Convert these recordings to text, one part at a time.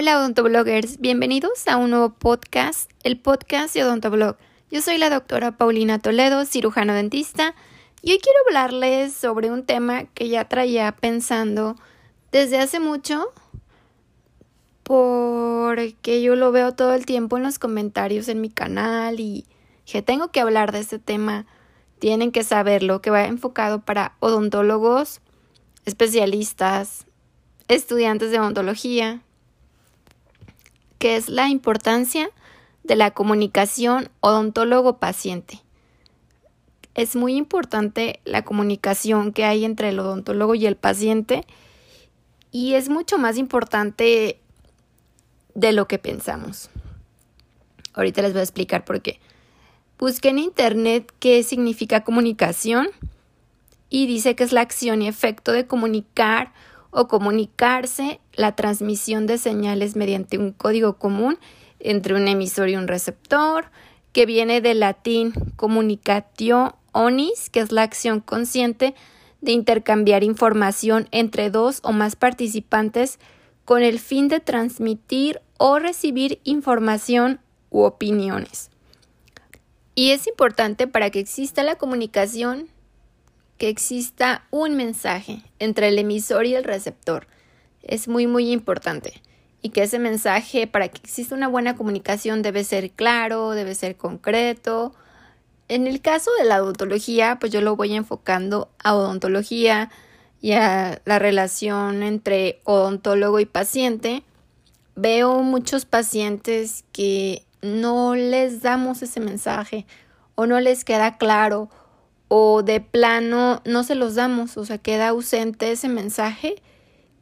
Hola odontobloggers, bienvenidos a un nuevo podcast, el podcast de Odontoblog. Yo soy la doctora Paulina Toledo, cirujano dentista, y hoy quiero hablarles sobre un tema que ya traía pensando desde hace mucho, porque yo lo veo todo el tiempo en los comentarios en mi canal y que tengo que hablar de este tema. Tienen que saberlo, que va enfocado para odontólogos, especialistas, estudiantes de odontología, que es la importancia de la comunicación odontólogo-paciente. Es muy importante la comunicación que hay entre el odontólogo y el paciente y es mucho más importante de lo que pensamos. Ahorita les voy a explicar por qué. Busqué en internet qué significa comunicación y dice que es la acción y efecto de comunicar o comunicarse la transmisión de señales mediante un código común entre un emisor y un receptor, que viene del latín communicatio onis, que es la acción consciente de intercambiar información entre dos o más participantes con el fin de transmitir o recibir información u opiniones. Y es importante para que exista la comunicación que exista un mensaje entre el emisor y el receptor. Es muy, muy importante. Y que ese mensaje, para que exista una buena comunicación, debe ser claro, debe ser concreto. En el caso de la odontología, pues yo lo voy enfocando a odontología y a la relación entre odontólogo y paciente. Veo muchos pacientes que no les damos ese mensaje o no les queda claro o de plano no se los damos, o sea, queda ausente ese mensaje,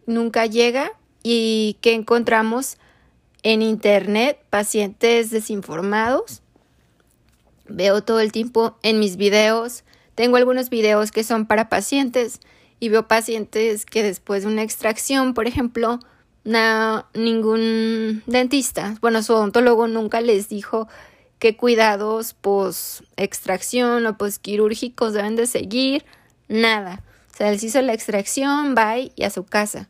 nunca llega y que encontramos en internet pacientes desinformados. Veo todo el tiempo en mis videos, tengo algunos videos que son para pacientes y veo pacientes que después de una extracción, por ejemplo, ningún dentista, bueno, su odontólogo nunca les dijo qué cuidados post extracción o post quirúrgicos deben de seguir, nada. O sea, les hizo la extracción, bye y a su casa.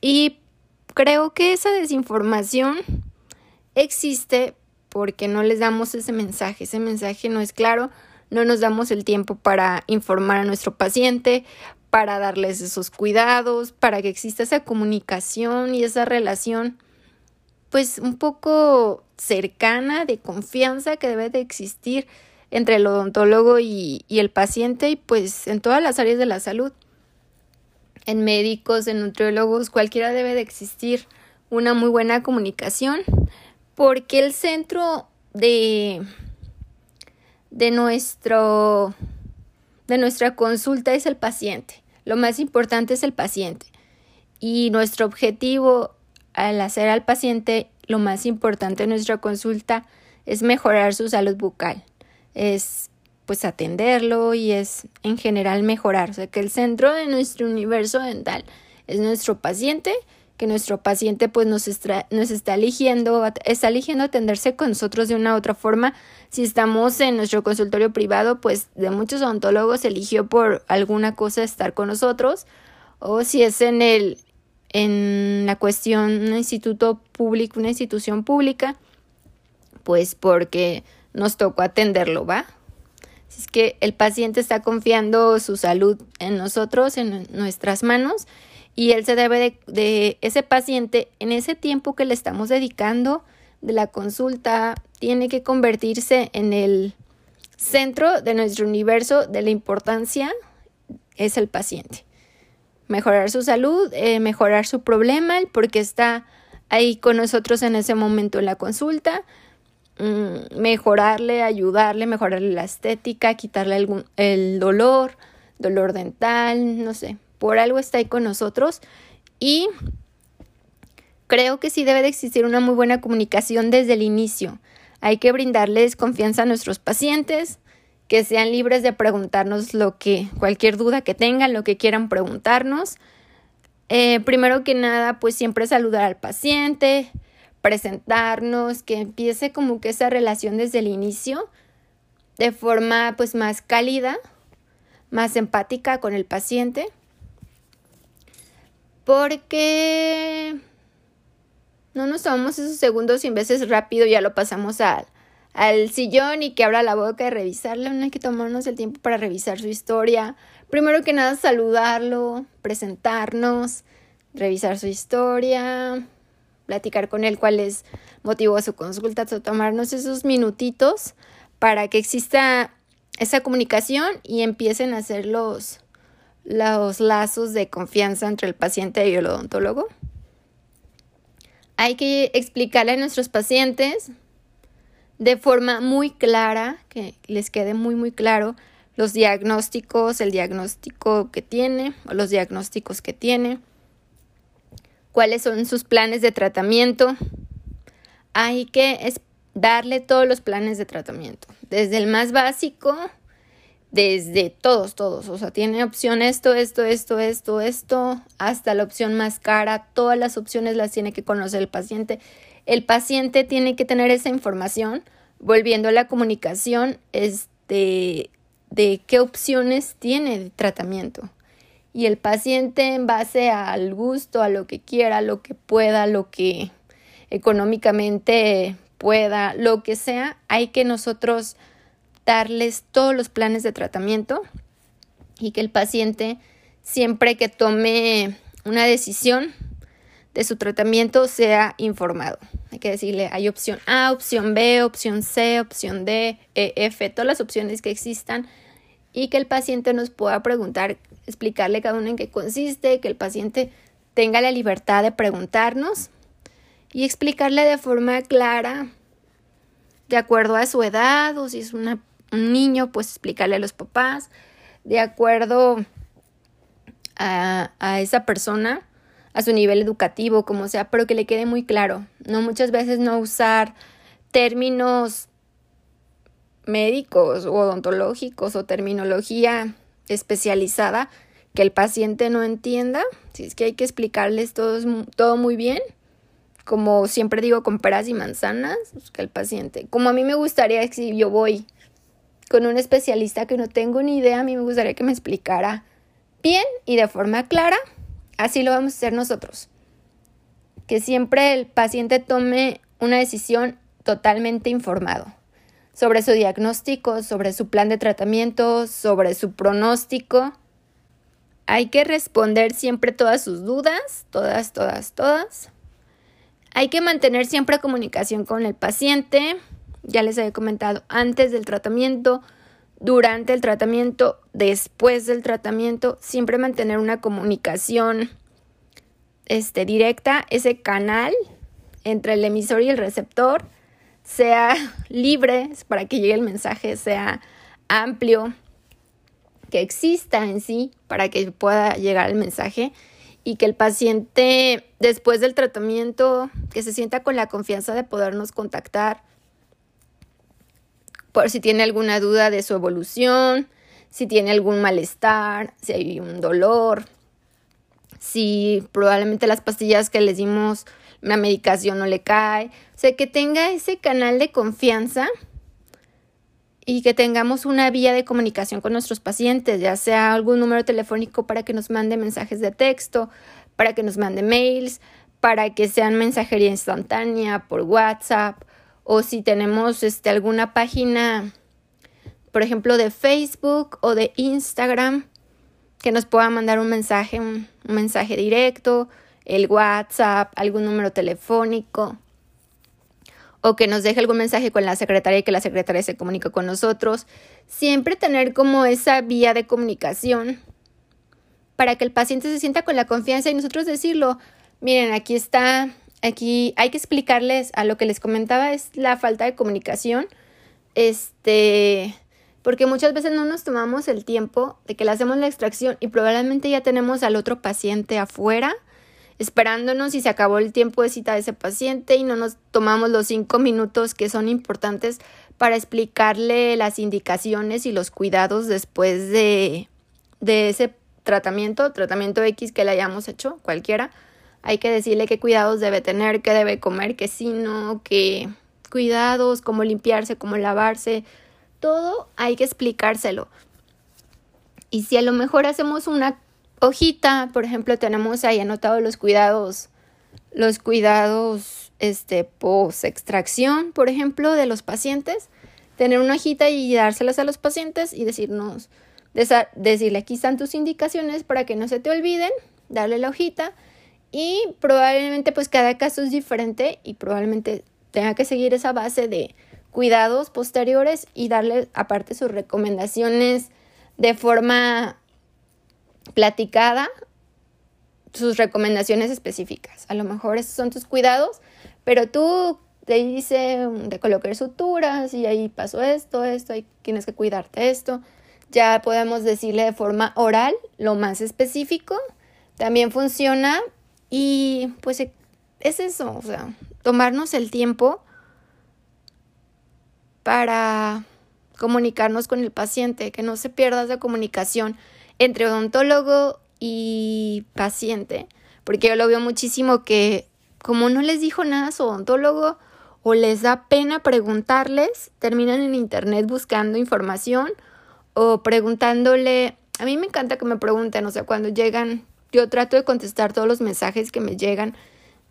Y creo que esa desinformación existe porque no les damos ese mensaje, ese mensaje no es claro, no nos damos el tiempo para informar a nuestro paciente, para darles esos cuidados, para que exista esa comunicación y esa relación pues un poco cercana, de confianza que debe de existir entre el odontólogo y, el paciente y pues en todas las áreas de la salud. En médicos, en nutriólogos, cualquiera debe de existir una muy buena comunicación porque el centro de, de, nuestro, de nuestra consulta es el paciente. Lo más importante es el paciente. Y nuestro objetivo al hacer al paciente lo más importante en nuestra consulta es mejorar su salud bucal, es pues atenderlo y es en general mejorar, o sea que el centro de nuestro universo dental es nuestro paciente, que nuestro paciente pues nos, nos está eligiendo, está eligiendo atenderse con nosotros de una u otra forma. Si estamos en nuestro consultorio privado, pues de muchos odontólogos eligió por alguna cosa estar con nosotros, o si es en el en la cuestión un instituto público, una institución pública, pues porque nos tocó atenderlo, ¿va? es que el paciente está confiando su salud en nosotros, en nuestras manos, y él se debe de, de ese paciente, en ese tiempo que le estamos dedicando de la consulta, tiene que convertirse en el centro de nuestro universo de la importancia es el paciente mejorar su salud, eh, mejorar su problema, porque está ahí con nosotros en ese momento en la consulta, mm, mejorarle, ayudarle, mejorarle la estética, quitarle algún, el dolor, dolor dental, no sé, por algo está ahí con nosotros y creo que sí debe de existir una muy buena comunicación desde el inicio. Hay que brindarles confianza a nuestros pacientes, que sean libres de preguntarnos lo que, cualquier duda que tengan, lo que quieran preguntarnos. Eh, primero que nada, pues siempre saludar al paciente, presentarnos, que empiece como que esa relación desde el inicio, de forma pues más cálida, más empática con el paciente. Porque No nos tomamos esos segundos y veces rápido ya lo pasamos al, al sillón y que abra la boca y revisarlo. Hay que tomarnos el tiempo para revisar su historia. Primero que nada, saludarlo, presentarnos, revisar su historia, platicar con él cuál es motivo de su consulta, tomarnos esos minutitos para que exista esa comunicación y empiecen a hacer los, los lazos de confianza entre el paciente y el odontólogo. Hay que explicarle a nuestros pacientes de forma muy clara, que les quede muy muy claro los diagnósticos, el diagnóstico que tiene o los diagnósticos que tiene, cuáles son sus planes de tratamiento. Hay que darle todos los planes de tratamiento, desde el más básico, desde todos, todos, o sea, tiene opción esto, esto, esto, esto, esto, hasta la opción más cara, todas las opciones las tiene que conocer el paciente. El paciente tiene que tener esa información, volviendo a la comunicación, este, de qué opciones tiene de tratamiento. Y el paciente en base al gusto, a lo que quiera, lo que pueda, lo que económicamente pueda, lo que sea, hay que nosotros darles todos los planes de tratamiento y que el paciente siempre que tome una decisión de su tratamiento sea informado. Hay que decirle, hay opción A, opción B, opción C, opción D, E, F, todas las opciones que existan y que el paciente nos pueda preguntar, explicarle cada uno en qué consiste, que el paciente tenga la libertad de preguntarnos y explicarle de forma clara, de acuerdo a su edad o si es un niño, pues explicarle a los papás, de acuerdo a, a esa persona, a su nivel educativo, como sea, pero que le quede muy claro. No muchas veces no usar términos médicos o odontológicos o terminología especializada que el paciente no entienda. Si es que hay que explicarles todo, todo muy bien como siempre digo, con peras y manzanas, pues, que el paciente, como a mí me gustaría, si yo voy con un especialista que no tengo ni idea, a mí me gustaría que me explicara bien y de forma clara, así lo vamos a hacer nosotros. Que siempre el paciente tome una decisión totalmente informado sobre su diagnóstico, sobre su plan de tratamiento, sobre su pronóstico. Hay que responder siempre todas sus dudas, todas, todas, todas. Hay que mantener siempre comunicación con el paciente, ya les había comentado, antes del tratamiento, durante el tratamiento, después del tratamiento, siempre mantener una comunicación este, directa, ese canal entre el emisor y el receptor sea libre para que llegue el mensaje, sea amplio, que exista en sí para que pueda llegar el mensaje y que el paciente después del tratamiento que se sienta con la confianza de podernos contactar por si tiene alguna duda de su evolución, si tiene algún malestar, si hay un dolor, si probablemente las pastillas que les dimos, la medicación no le cae, o sea, que tenga ese canal de confianza y que tengamos una vía de comunicación con nuestros pacientes, ya sea algún número telefónico para que nos mande mensajes de texto, para que nos mande mails, para que sean mensajería instantánea por WhatsApp o si tenemos este, alguna página, por ejemplo, de Facebook o de Instagram, que nos pueda mandar un mensaje, un mensaje directo, el WhatsApp, algún número telefónico o que nos deje algún mensaje con la secretaria y que la secretaria se comunique con nosotros. Siempre tener como esa vía de comunicación para que el paciente se sienta con la confianza y nosotros decirlo, miren, aquí está, aquí hay que explicarles a lo que les comentaba es la falta de comunicación. Este, porque muchas veces no nos tomamos el tiempo de que le hacemos la extracción y probablemente ya tenemos al otro paciente afuera esperándonos y se acabó el tiempo de cita de ese paciente y no nos tomamos los cinco minutos que son importantes para explicarle las indicaciones y los cuidados después de, de ese tratamiento, tratamiento X que le hayamos hecho, cualquiera. Hay que decirle qué cuidados debe tener, qué debe comer, qué si no, qué cuidados, cómo limpiarse, cómo lavarse, todo hay que explicárselo. Y si a lo mejor hacemos una hojita, por ejemplo, tenemos ahí anotados los cuidados, los cuidados este, post-extracción, por ejemplo, de los pacientes, tener una hojita y dárselas a los pacientes y decirnos, decirle aquí están tus indicaciones para que no se te olviden, darle la hojita y probablemente pues cada caso es diferente y probablemente tenga que seguir esa base de cuidados posteriores y darle aparte sus recomendaciones de forma platicada, sus recomendaciones específicas. A lo mejor esos son tus cuidados, pero tú te dice de colocar suturas y ahí pasó esto, esto, ahí tienes que cuidarte esto. Ya podemos decirle de forma oral lo más específico. También funciona y pues es eso, o sea, tomarnos el tiempo para comunicarnos con el paciente, que no se pierda esa comunicación entre odontólogo y paciente, porque yo lo veo muchísimo que como no les dijo nada a su odontólogo o les da pena preguntarles, terminan en internet buscando información o preguntándole, a mí me encanta que me pregunten, o sea, cuando llegan, yo trato de contestar todos los mensajes que me llegan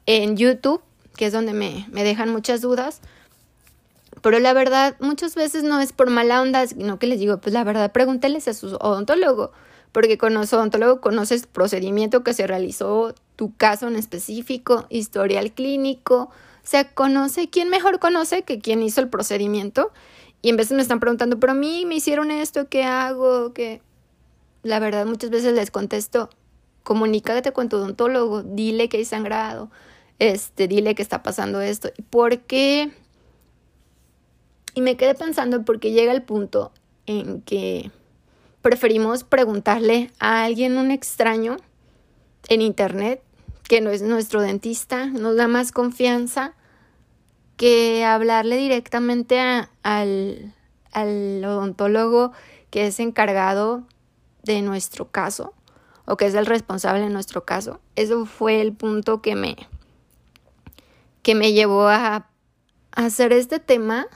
en YouTube, que es donde me, me dejan muchas dudas, pero la verdad, muchas veces no es por mala onda, sino que les digo, pues la verdad, pregúnteles a su odontólogo, porque con su odontólogo conoces el procedimiento que se realizó, tu caso en específico, historial clínico, o sea, conoce, ¿quién mejor conoce que quien hizo el procedimiento? Y en veces me están preguntando, pero a mí me hicieron esto, ¿qué hago? ¿Qué? La verdad, muchas veces les contesto, comunícate con tu odontólogo, dile que hay sangrado, este, dile que está pasando esto. ¿Por qué? Y me quedé pensando porque llega el punto en que preferimos preguntarle a alguien, un extraño, en internet, que no es nuestro dentista, nos da más confianza que hablarle directamente al, al odontólogo que es encargado de nuestro caso o que es el responsable de nuestro caso. Eso fue el punto que me, que me llevó a hacer este tema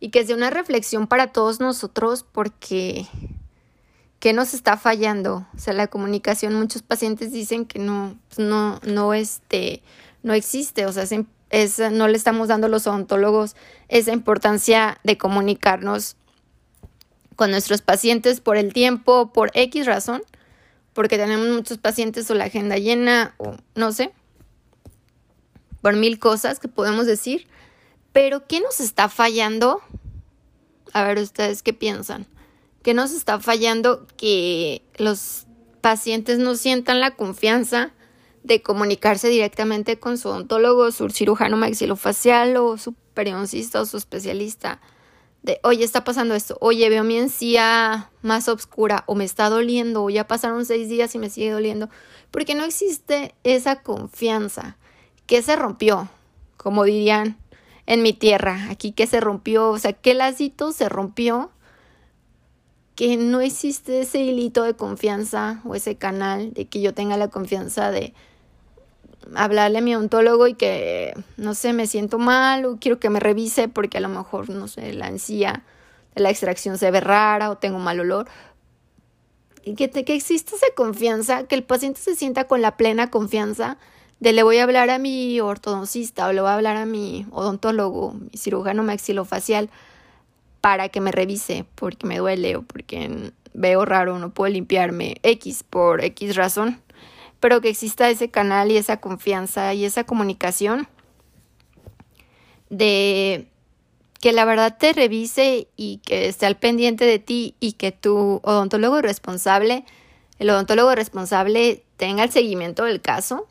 y que sea una reflexión para todos nosotros porque ¿qué nos está fallando? O sea, la comunicación, muchos pacientes dicen que no, pues no, no, este, no existe, o sea, es, no le estamos dando a los odontólogos esa importancia de comunicarnos con nuestros pacientes por el tiempo, por X razón, porque tenemos muchos pacientes o la agenda llena o no sé, por mil cosas que podemos decir, pero ¿qué nos está fallando? A ver, ustedes qué piensan. ¿Qué nos está fallando que los pacientes no sientan la confianza de comunicarse directamente con su odontólogo, su cirujano maxilofacial o su periodoncista o su especialista? De, oye, está pasando esto, oye, veo mi encía más oscura o me está doliendo o ya pasaron seis días y me sigue doliendo, porque no existe esa confianza. ¿Qué se rompió? Como dirían en mi tierra, aquí que se rompió, o sea, qué lacito se rompió, que no existe ese hilito de confianza o ese canal de que yo tenga la confianza de hablarle a mi ontólogo y que, no sé, me siento mal o quiero que me revise porque a lo mejor, no sé, la encía de la extracción se ve rara o tengo mal olor. Y que, que exista esa confianza, que el paciente se sienta con la plena confianza de le voy a hablar a mi ortodoncista o le voy a hablar a mi odontólogo, mi cirujano maxilofacial, para que me revise porque me duele o porque veo raro, no puedo limpiarme X por X razón, pero que exista ese canal y esa confianza y esa comunicación de que la verdad te revise y que esté al pendiente de ti y que tu odontólogo responsable, el odontólogo responsable tenga el seguimiento del caso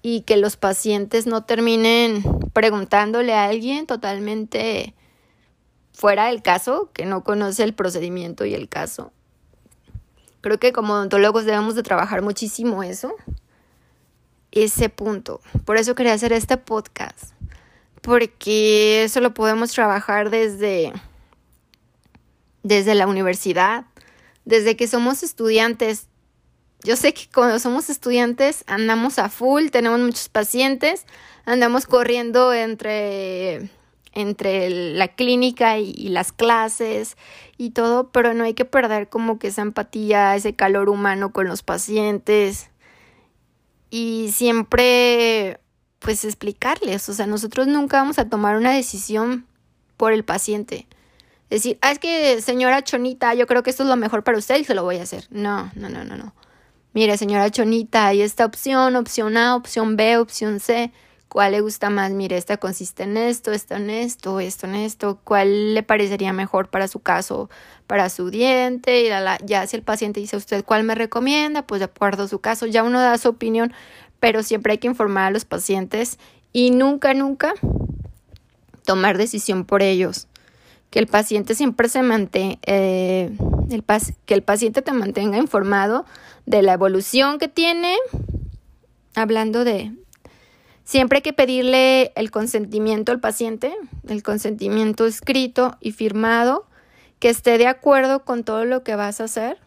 y que los pacientes no terminen preguntándole a alguien totalmente fuera del caso, que no conoce el procedimiento y el caso. Creo que como odontólogos debemos de trabajar muchísimo eso, ese punto. Por eso quería hacer este podcast, porque eso lo podemos trabajar desde, desde la universidad, desde que somos estudiantes yo sé que cuando somos estudiantes andamos a full, tenemos muchos pacientes, andamos corriendo entre, entre la clínica y, las clases y todo, pero no hay que perder como que esa empatía, ese calor humano con los pacientes. Y siempre pues explicarles, o sea, nosotros nunca vamos a tomar una decisión por el paciente. Decir, ah, es que señora Chonita, yo creo que esto es lo mejor para usted y se lo voy a hacer. No, no, no, no, no. Mire, señora Chonita, hay esta opción, opción A, opción B, opción C. ¿Cuál le gusta más? Mire, esta consiste en esto, esto en esto, esto en esto. ¿Cuál le parecería mejor para su caso, para su diente? Y ya si el paciente dice usted cuál me recomienda, pues de acuerdo a su caso, ya uno da su opinión, pero siempre hay que informar a los pacientes y nunca, nunca tomar decisión por ellos. Que el paciente siempre se mantenga, eh, que el paciente te mantenga informado de la evolución que tiene, hablando de, siempre hay que pedirle el consentimiento al paciente, el consentimiento escrito y firmado, que esté de acuerdo con todo lo que vas a hacer,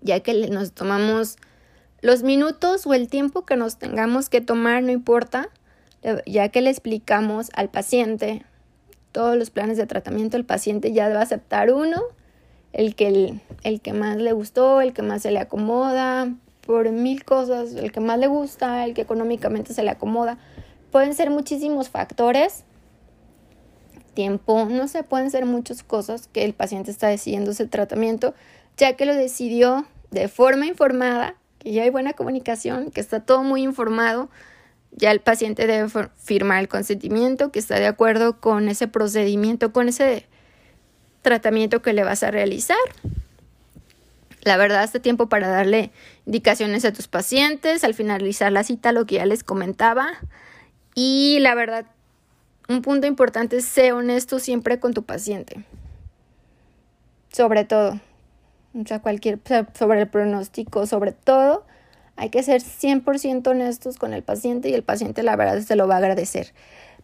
ya que nos tomamos los minutos o el tiempo que nos tengamos que tomar, no importa, ya que le explicamos al paciente todos los planes de tratamiento, el paciente ya va a aceptar uno, el que, el, el que más le gustó, el que más se le acomoda, por mil cosas, el que más le gusta, el que económicamente se le acomoda. Pueden ser muchísimos factores, tiempo, no sé, pueden ser muchas cosas que el paciente está decidiendo ese tratamiento, ya que lo decidió de forma informada que ya hay buena comunicación, que está todo muy informado, ya el paciente debe firmar el consentimiento, que está de acuerdo con ese procedimiento, con ese tratamiento que le vas a realizar. La verdad, este tiempo para darle indicaciones a tus pacientes, al finalizar la cita, lo que ya les comentaba. Y la verdad, un punto importante es ser honesto siempre con tu paciente. Sobre todo, o sea, cualquier, sobre el pronóstico, sobre todo, hay que ser 100% honestos con el paciente y el paciente la verdad se lo va a agradecer.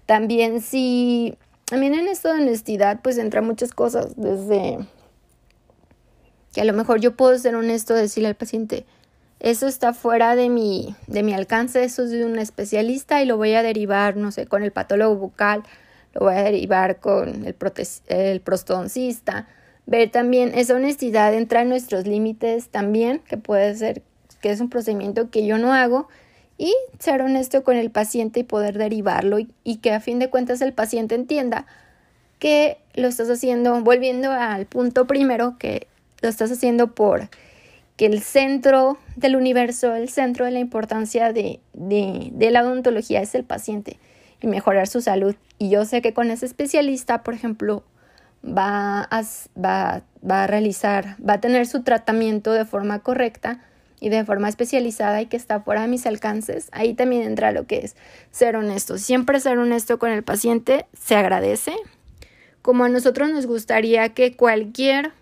También si, también en esto de honestidad, pues entra muchas cosas, desde que a lo mejor yo puedo ser honesto, decirle al paciente, eso está fuera de mi, de mi alcance, eso es de un especialista y lo voy a derivar, no sé, con el patólogo bucal, lo voy a derivar con el, el Ver también esa honestidad entra en nuestros límites también, que puede ser que es un procedimiento que yo no hago, y ser honesto con el paciente y poder derivarlo y, que a fin de cuentas el paciente entienda que lo estás haciendo, volviendo al punto primero, que lo estás haciendo por que el centro del universo, el centro de la importancia de, de, la odontología es el paciente y mejorar su salud. Y yo sé que con ese especialista, por ejemplo, va a, va, va a realizar, va a tener su tratamiento de forma correcta y de forma especializada y que está fuera de mis alcances, ahí también entra lo que es ser honesto. Siempre ser honesto con el paciente se agradece. Como a nosotros nos gustaría que cualquier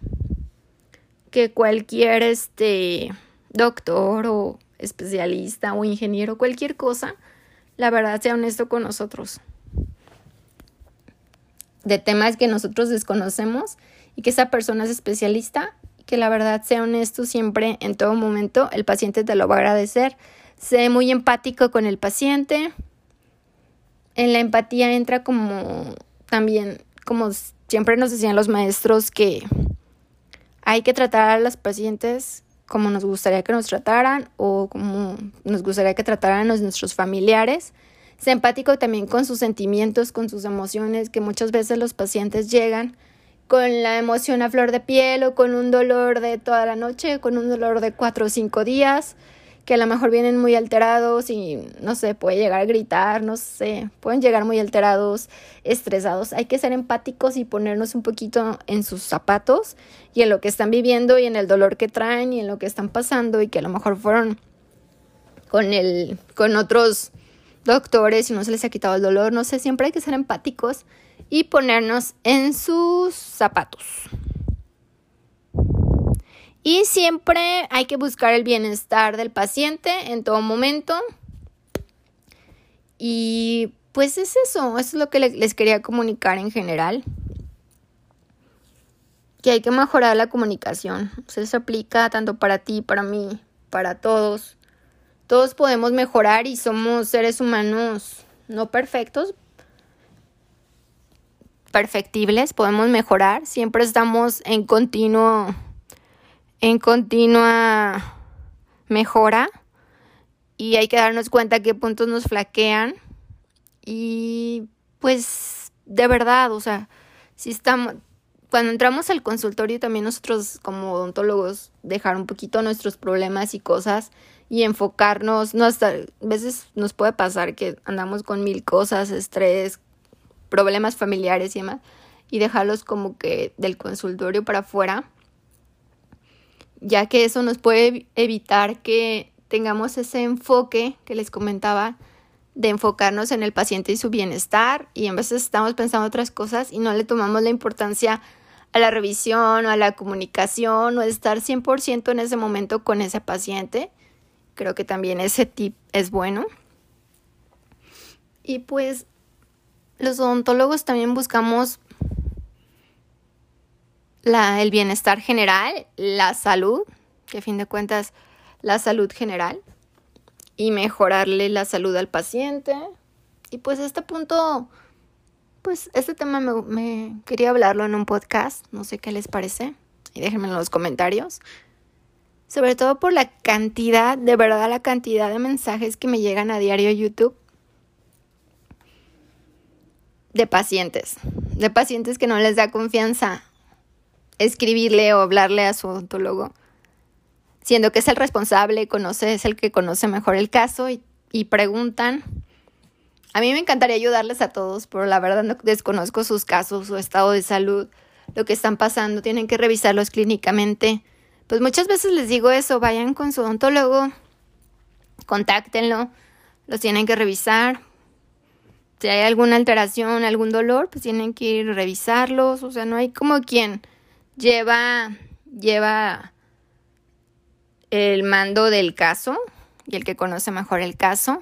que cualquier este doctor o especialista o ingeniero, cualquier cosa, la verdad sea honesto con nosotros de temas que nosotros desconocemos y que esa persona es especialista que la verdad sea honesto siempre en todo momento, el paciente te lo va a agradecer. Sé muy empático con el paciente. En la empatía entra como también, como siempre nos decían los maestros, que hay que tratar a los pacientes como nos gustaría que nos trataran o como nos gustaría que trataran a nuestros familiares. Sé empático también con sus sentimientos, con sus emociones, que muchas veces los pacientes llegan con la emoción a flor de piel o con un dolor de toda la noche, con un dolor de cuatro o cinco días, que a lo mejor vienen muy alterados y no sé, puede llegar a gritar, no sé, pueden llegar muy alterados, estresados. Hay que ser empáticos y ponernos un poquito en sus zapatos y en lo que están viviendo y en el dolor que traen y en lo que están pasando y que a lo mejor fueron con el con otros doctores y no se les ha quitado el dolor, no sé, siempre hay que ser empáticos y ponernos en sus zapatos. Y siempre hay que buscar el bienestar del paciente en todo momento. Y pues es eso, eso es lo que les quería comunicar en general. Que hay que mejorar la comunicación. se eso aplica tanto para ti, para mí, para todos. Todos podemos mejorar y somos seres humanos no perfectos, perfectibles, podemos mejorar, siempre estamos en continuo en continua mejora y hay que darnos cuenta qué puntos nos flaquean y pues de verdad, o sea, si estamos, cuando entramos al consultorio también nosotros como odontólogos dejar un poquito nuestros problemas y cosas y enfocarnos, no hasta, a veces nos puede pasar que andamos con mil cosas, estrés, problemas familiares y demás, y dejarlos como que del consultorio para afuera, ya que eso nos puede evitar que tengamos ese enfoque que les comentaba de enfocarnos en el paciente y su bienestar y en veces estamos pensando otras cosas y no le tomamos la importancia a la revisión o a la comunicación o estar 100% en ese momento con ese paciente. Creo que también ese tip es bueno. Y pues los odontólogos también buscamos el bienestar general, la salud, que a fin de cuentas la salud general y mejorarle la salud al paciente. Y pues a este punto, pues este tema me, me, quería hablarlo en un podcast, no sé qué les parece, y déjenme en los comentarios. Sobre todo por la cantidad, de verdad la cantidad de mensajes que me llegan a diario YouTube de pacientes, de pacientes que no les da confianza escribirle o hablarle a su odontólogo siendo que es el responsable, conoce, es el que conoce mejor el caso y, y preguntan. A mí me encantaría ayudarles a todos, pero la verdad no desconozco sus casos, su estado de salud, lo que están pasando, tienen que revisarlos clínicamente. Pues muchas veces les digo eso, vayan con su odontólogo, contáctenlo, los tienen que revisar. Si hay alguna alteración, algún dolor, pues tienen que ir a revisarlos. O sea, no hay como quien lleva, lleva el mando del caso y el que conoce mejor el caso.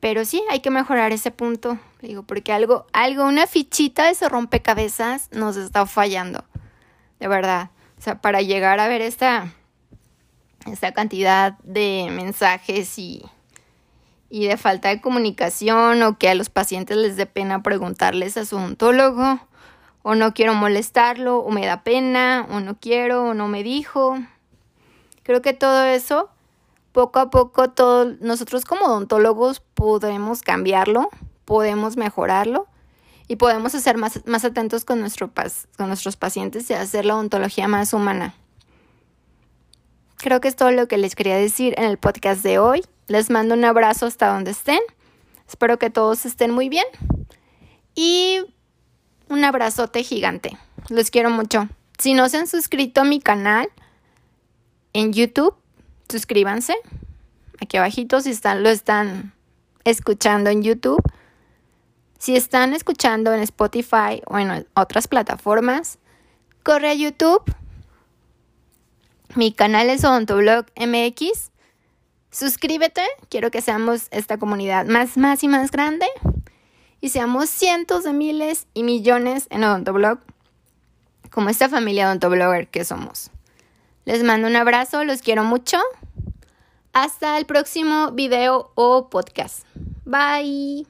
Pero sí, hay que mejorar ese punto, digo, porque algo, algo, una fichita de ese rompecabezas nos está fallando, de verdad. O sea, para llegar a ver esta, esta cantidad de mensajes y, y de falta de comunicación o que a los pacientes les dé pena preguntarles a su ontólogo o no quiero molestarlo o me da pena o no quiero o no me dijo. Creo que todo eso, poco a poco, todos nosotros como odontólogos podemos cambiarlo, podemos mejorarlo y podemos ser más, más atentos con, nuestro, con nuestros pacientes y hacer la odontología más humana. Creo que es todo lo que les quería decir en el podcast de hoy. Les mando un abrazo hasta donde estén. Espero que todos estén muy bien. Y un abrazote gigante. Los quiero mucho. Si no se han suscrito a mi canal, en YouTube. Suscríbanse. Aquí abajito si están, lo están escuchando en YouTube. Si están escuchando en Spotify o en otras plataformas, corre a YouTube. Mi canal es Odontoblog MX. Suscríbete. Quiero que seamos esta comunidad más, más y más grande. Y seamos cientos de miles y millones en Odontoblog. Como esta familia Odontoblogger que somos. Les mando un abrazo, los quiero mucho. Hasta el próximo video o podcast. Bye.